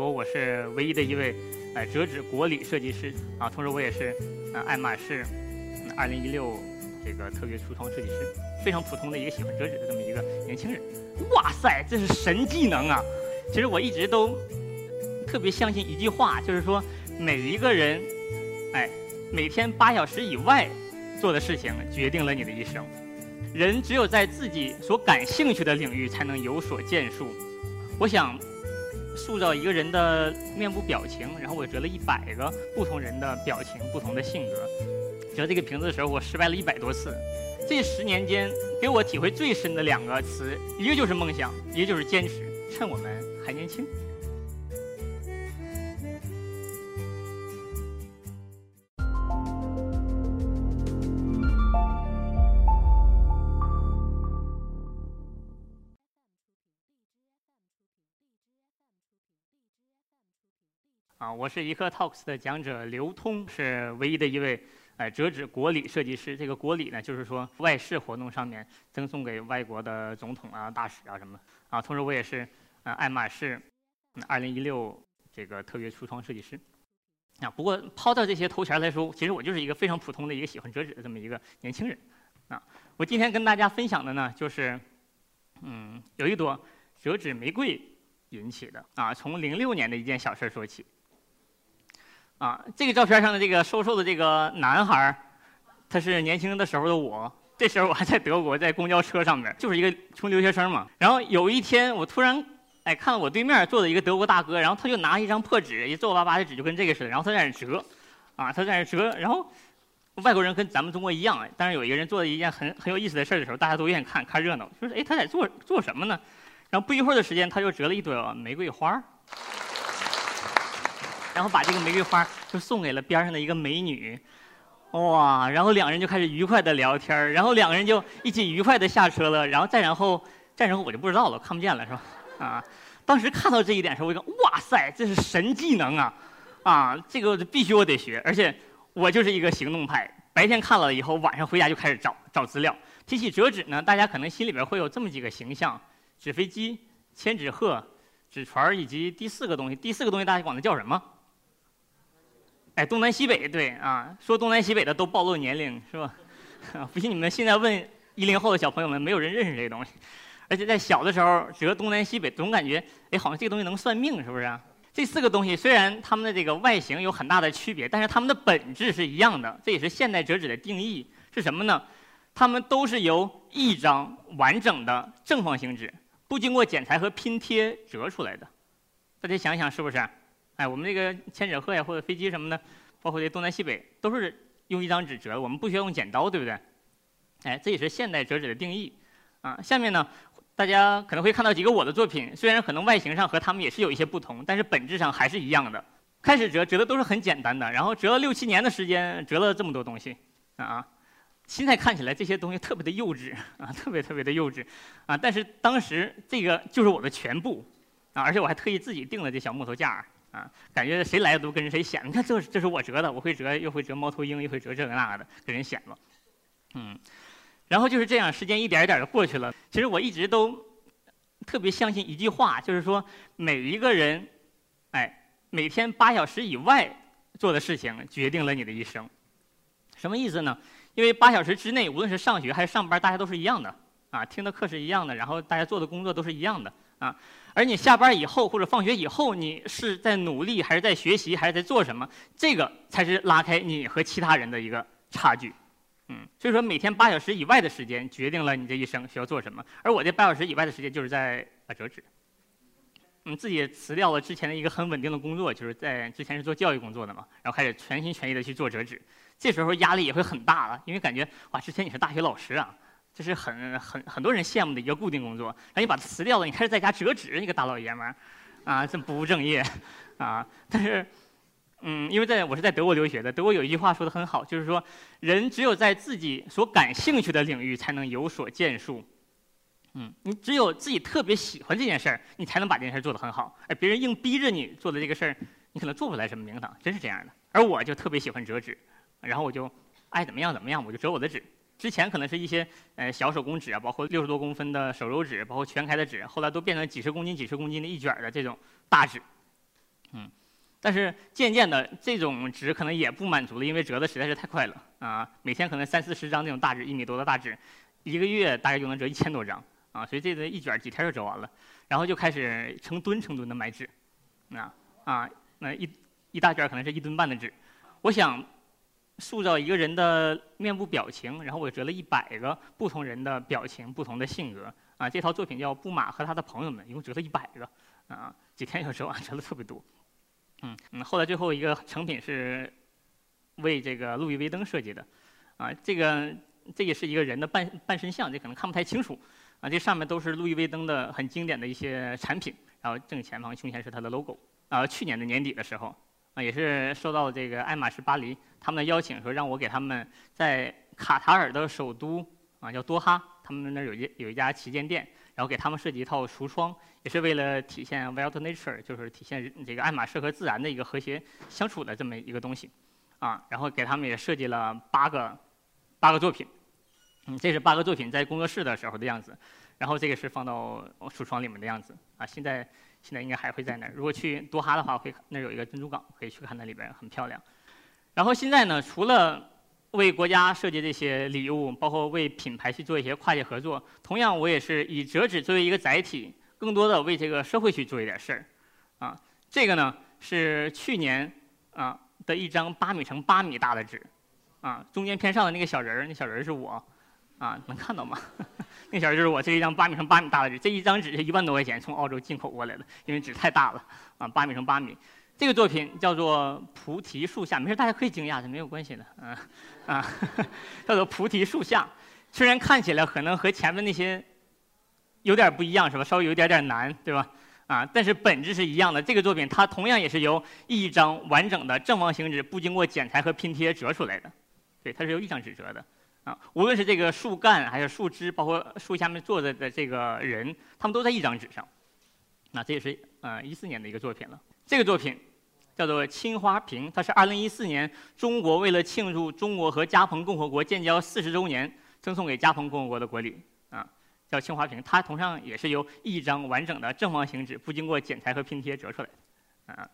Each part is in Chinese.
我我是唯一的一位呃折纸国礼设计师啊，同时我也是呃爱马仕二零一六这个特别橱窗设计师，非常普通的一个喜欢折纸的这么一个年轻人。哇塞，这是神技能啊！其实我一直都特别相信一句话，就是说每一个人，哎，每天八小时以外做的事情决定了你的一生。人只有在自己所感兴趣的领域才能有所建树。我想。塑造一个人的面部表情，然后我折了一百个不同人的表情、不同的性格。折这个瓶子的时候，我失败了一百多次。这十年间，给我体会最深的两个词，一个就是梦想，一个就是坚持。趁我们还年轻。啊，我是一刻 Talks 的讲者刘通，是唯一的一位呃折纸国礼设计师。这个国礼呢，就是说外事活动上面赠送给外国的总统啊、大使啊什么。啊，同时我也是呃爱马仕二零一六这个特别橱窗设计师。啊，不过抛掉这些头衔来说，其实我就是一个非常普通的一个喜欢折纸的这么一个年轻人。啊，我今天跟大家分享的呢，就是嗯，有一朵折纸玫瑰引起的啊，从零六年的一件小事说起。啊，这个照片上的这个瘦瘦的这个男孩，他是年轻的时候的我。这时候我还在德国，在公交车上面，就是一个穷留学生嘛。然后有一天，我突然哎看到我对面坐的一个德国大哥，然后他就拿一张破纸，一皱巴巴的纸，就跟这个似的。然后他在那折，啊，他在那折。然后外国人跟咱们中国一样，但是有一个人做了一件很很有意思的事的时候，大家都愿意看看热闹，说哎他在做做什么呢？然后不一会儿的时间，他就折了一朵玫瑰花。然后把这个玫瑰花就送给了边上的一个美女，哇！然后两人就开始愉快的聊天然后两个人就一起愉快的下车了，然后再然后再然后我就不知道了，看不见了是吧？啊！当时看到这一点的时候，我就哇塞，这是神技能啊！啊，这个必须我得学，而且我就是一个行动派，白天看了以后，晚上回家就开始找找资料。提起折纸呢，大家可能心里边会有这么几个形象：纸飞机、千纸鹤、纸船以及第四个东西。第四个东西大家管它叫什么？哎，东南西北对啊，说东南西北的都暴露年龄是吧？不信你们现在问一零后的小朋友们，没有人认识这个东西。而且在小的时候折东南西北，总感觉哎，好像这个东西能算命，是不是？这四个东西虽然它们的这个外形有很大的区别，但是它们的本质是一样的。这也是现代折纸的定义是什么呢？它们都是由一张完整的正方形纸，不经过剪裁和拼贴折出来的。大家想想是不是？哎，我们这个千纸鹤呀，或者飞机什么的，包括这东南西北，都是用一张纸折。我们不需要用剪刀，对不对？哎，这也是现代折纸的定义。啊，下面呢，大家可能会看到几个我的作品，虽然可能外形上和他们也是有一些不同，但是本质上还是一样的。开始折折的都是很简单的，然后折了六七年的时间，折了这么多东西。啊，现在看起来这些东西特别的幼稚啊，特别特别的幼稚啊，但是当时这个就是我的全部啊，而且我还特意自己订了这小木头架。啊，感觉谁来都跟谁显。你看，这这是我折的，我会折，又会折猫头鹰，又会折这个那个的，给人显了。嗯，然后就是这样，时间一点一点的过去了。其实我一直都特别相信一句话，就是说每一个人，哎，每天八小时以外做的事情决定了你的一生。什么意思呢？因为八小时之内，无论是上学还是上班，大家都是一样的啊，听的课是一样的，然后大家做的工作都是一样的啊。而你下班以后或者放学以后，你是在努力还是在学习还是在做什么？这个才是拉开你和其他人的一个差距。嗯，所以说每天八小时以外的时间决定了你这一生需要做什么。而我这八小时以外的时间就是在啊折纸。嗯，自己辞掉了之前的一个很稳定的工作，就是在之前是做教育工作的嘛，然后开始全心全意的去做折纸。这时候压力也会很大了，因为感觉哇，之前你是大学老师啊。这是很很很多人羡慕的一个固定工作，然后你把它辞掉了，你开始在家折纸，你个大老爷们儿，啊，这么不务正业，啊！但是，嗯，因为在我是在德国留学的，德国有一句话说的很好，就是说，人只有在自己所感兴趣的领域才能有所建树，嗯，你只有自己特别喜欢这件事儿，你才能把这件事儿做得很好，而别人硬逼着你做的这个事儿，你可能做不出来什么名堂，真是这样的。而我就特别喜欢折纸，然后我就爱怎么样怎么样，我就折我的纸。之前可能是一些呃小手工纸啊，包括六十多公分的手揉纸，包括全开的纸，后来都变成几十公斤、几十公斤的一卷的这种大纸。嗯，但是渐渐的，这种纸可能也不满足了，因为折的实在是太快了啊，每天可能三四十张那种大纸，一米多的大纸，一个月大概就能折一千多张啊，所以这个一卷几天就折完了，然后就开始成吨成吨的买纸，啊啊，那一一大卷可能是一吨半的纸，我想。塑造一个人的面部表情，然后我折了一百个不同人的表情、不同的性格啊。这套作品叫《布马和他的朋友们》，一共折了一百个啊，几天就折完，折了特别多。嗯嗯，后来最后一个成品是为这个路易威登设计的啊。这个这也是一个人的半半身像，这可能看不太清楚啊。这上面都是路易威登的很经典的一些产品，然后正前方、胸前是他的 logo 啊。去年的年底的时候。啊，也是受到这个爱马仕巴黎他们的邀请，说让我给他们在卡塔尔的首都啊叫多哈，他们那儿有一有一家旗舰店，然后给他们设计一套橱窗，也是为了体现 wild nature，就是体现这个爱马仕和自然的一个和谐相处的这么一个东西，啊，然后给他们也设计了八个八个作品，嗯，这是八个作品在工作室的时候的样子，然后这个是放到橱窗里面的样子，啊，现在。现在应该还会在那儿。如果去多哈的话，会那儿有一个珍珠港，可以去看那里边很漂亮。然后现在呢，除了为国家设计这些礼物，包括为品牌去做一些跨界合作，同样我也是以折纸作为一个载体，更多的为这个社会去做一点事儿。啊，这个呢是去年啊的一张八米乘八米大的纸，啊，中间偏上的那个小人儿，那小人儿是我。啊，能看到吗？那小就是我，这一张八米乘八米大的纸，这一张纸是一万多块钱从澳洲进口过来的，因为纸太大了啊，八米乘八米。这个作品叫做《菩提树下》，没事，大家可以惊讶，这没有关系的，嗯啊，叫做《菩提树下》。虽然看起来可能和前面那些有点不一样，是吧？稍微有点点难，对吧？啊，但是本质是一样的。这个作品它同样也是由一张完整的正方形纸，不经过剪裁和拼贴折出来的，对，它是由一张纸折的。啊，无论是这个树干还是树枝，包括树下面坐着的这个人，他们都在一张纸上。那这也是呃一四年的一个作品了。这个作品叫做《青花瓶》，它是二零一四年中国为了庆祝中国和加蓬共和国建交四十周年，赠送给加蓬共和国的国礼啊，叫青花瓶。它同样也是由一张完整的正方形纸，不经过剪裁和拼贴折出来的啊。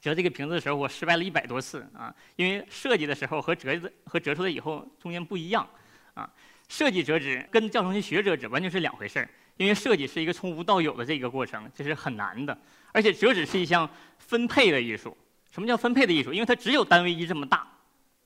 折这个瓶子的时候，我失败了一百多次啊！因为设计的时候和折的和折出来以后中间不一样啊。设计折纸跟教程去学折纸完全是两回事儿，因为设计是一个从无到有的这个过程，这是很难的。而且折纸是一项分配的艺术。什么叫分配的艺术？因为它只有单位一这么大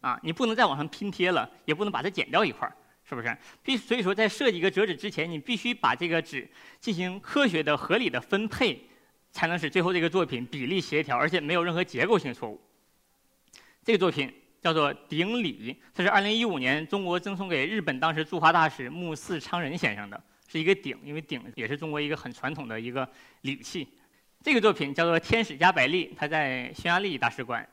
啊，你不能再往上拼贴了，也不能把它剪掉一块儿，是不是？必所以说，在设计一个折纸之前，你必须把这个纸进行科学的、合理的分配。才能使最后这个作品比例协调，而且没有任何结构性错误。这个作品叫做鼎礼，它是2015年中国赠送给日本当时驻华大使木寺昌人先生的，是一个鼎，因为鼎也是中国一个很传统的一个礼器。这个作品叫做天使加百利，它在匈牙利大使馆。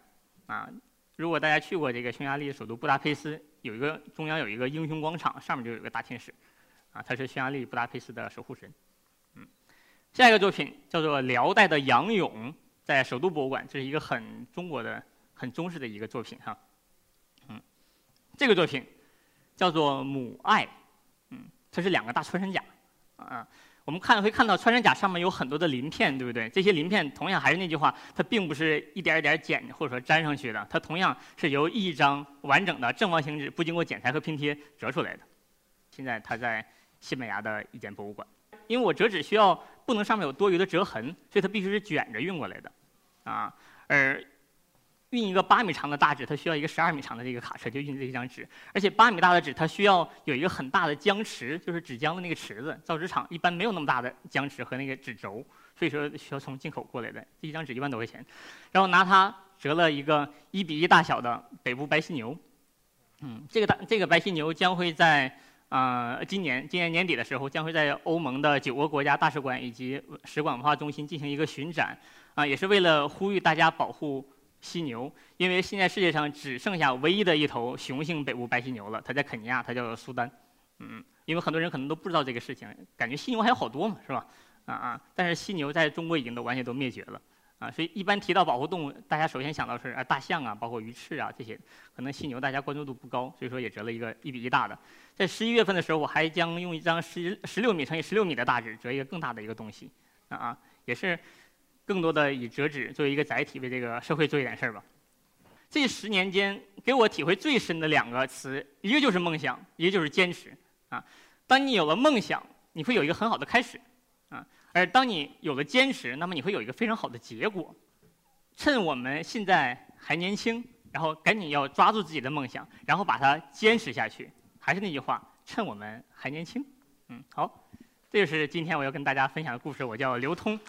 啊，如果大家去过这个匈牙利首都布达佩斯，有一个中央有一个英雄广场，上面就有一个大天使，啊，他是匈牙利布达佩斯的守护神。下一个作品叫做辽代的杨勇，在首都博物馆，这是一个很中国的、很中式的一个作品哈。嗯，这个作品叫做母爱，嗯，它是两个大穿山甲，啊，我们看会看到穿山甲上面有很多的鳞片，对不对？这些鳞片同样还是那句话，它并不是一点一点剪或者说粘上去的，它同样是由一张完整的正方形纸不经过剪裁和拼贴折出来的。现在它在西班牙的一间博物馆。因为我折纸需要不能上面有多余的折痕，所以它必须是卷着运过来的，啊，而运一个八米长的大纸，它需要一个十二米长的这个卡车就运这一张纸，而且八米大的纸它需要有一个很大的浆池，就是纸浆的那个池子，造纸厂一般没有那么大的浆池和那个纸轴，所以说需要从进口过来的。这一张纸一万多块钱，然后拿它折了一个一比一大小的北部白犀牛，嗯，这个大这个白犀牛将会在。啊，今年今年年底的时候，将会在欧盟的九个国家大使馆以及使馆文化中心进行一个巡展，啊，也是为了呼吁大家保护犀牛，因为现在世界上只剩下唯一的一头雄性北部白犀牛了，它在肯尼亚，它叫苏丹，嗯，因为很多人可能都不知道这个事情，感觉犀牛还有好多嘛，是吧？啊啊，但是犀牛在中国已经都完全都灭绝了。啊，所以一般提到保护动物，大家首先想到是啊大象啊，包括鱼翅啊这些，可能犀牛大家关注度不高，所以说也折了一个一比一大的。在十一月份的时候，我还将用一张十十六米乘以十六米的大纸折一个更大的一个东西，啊啊，也是更多的以折纸作为一个载体，为这个社会做一点事儿吧。这十年间，给我体会最深的两个词，一个就是梦想，一个就是坚持。啊，当你有了梦想，你会有一个很好的开始，啊，而当你有了坚持，那么你会有一个非常好的结果。趁我们现在还年轻，然后赶紧要抓住自己的梦想，然后把它坚持下去。还是那句话，趁我们还年轻。嗯，好，这就是今天我要跟大家分享的故事，我叫刘通。